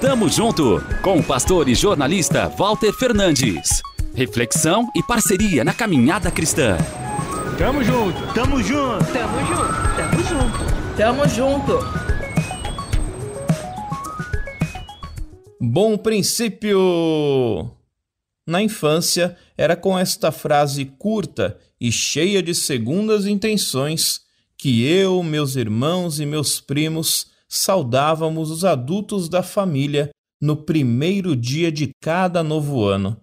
Tamo junto com o pastor e jornalista Walter Fernandes. Reflexão e parceria na caminhada cristã. Tamo junto, tamo junto, tamo junto, tamo junto, tamo junto. Bom princípio! Na infância, era com esta frase curta e cheia de segundas intenções que eu, meus irmãos e meus primos saudávamos os adultos da família no primeiro dia de cada novo ano.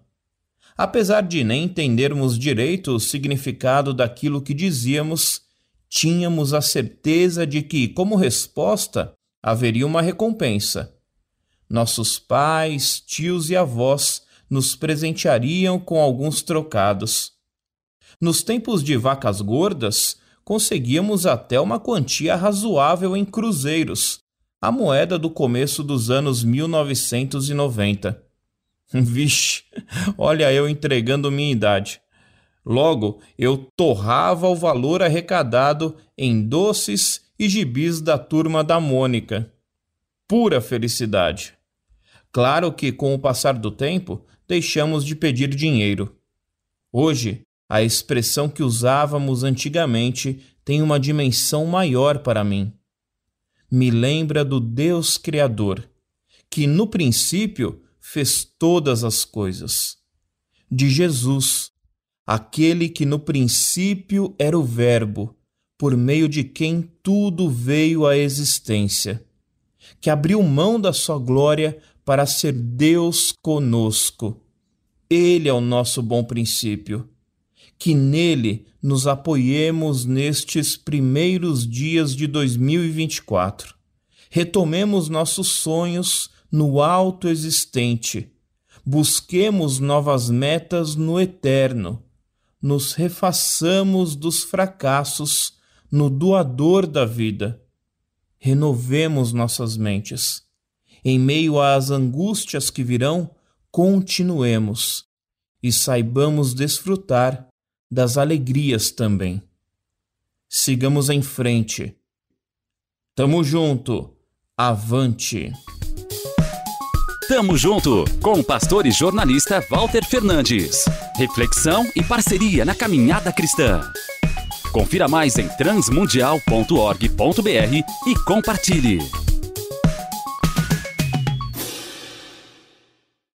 Apesar de nem entendermos direito o significado daquilo que dizíamos, tínhamos a certeza de que, como resposta, haveria uma recompensa. Nossos pais, tios e avós nos presenteariam com alguns trocados. Nos tempos de vacas gordas, conseguíamos até uma quantia razoável em cruzeiros, a moeda do começo dos anos 1990. Vixe, olha eu entregando minha idade. Logo, eu torrava o valor arrecadado em doces e gibis da turma da Mônica. Pura felicidade. Claro que, com o passar do tempo, deixamos de pedir dinheiro. Hoje, a expressão que usávamos antigamente tem uma dimensão maior para mim. Me lembra do Deus Criador, que no princípio fez todas as coisas. De Jesus, aquele que no princípio era o Verbo, por meio de quem tudo veio à existência, que abriu mão da sua glória para ser Deus conosco. Ele é o nosso bom princípio que nele nos apoiemos nestes primeiros dias de 2024. Retomemos nossos sonhos no alto existente. Busquemos novas metas no eterno. Nos refaçamos dos fracassos no doador da vida. Renovemos nossas mentes. Em meio às angústias que virão, continuemos e saibamos desfrutar das alegrias também. Sigamos em frente. Tamo junto. Avante. Tamo junto com o pastor e jornalista Walter Fernandes. Reflexão e parceria na caminhada cristã. Confira mais em transmundial.org.br e compartilhe.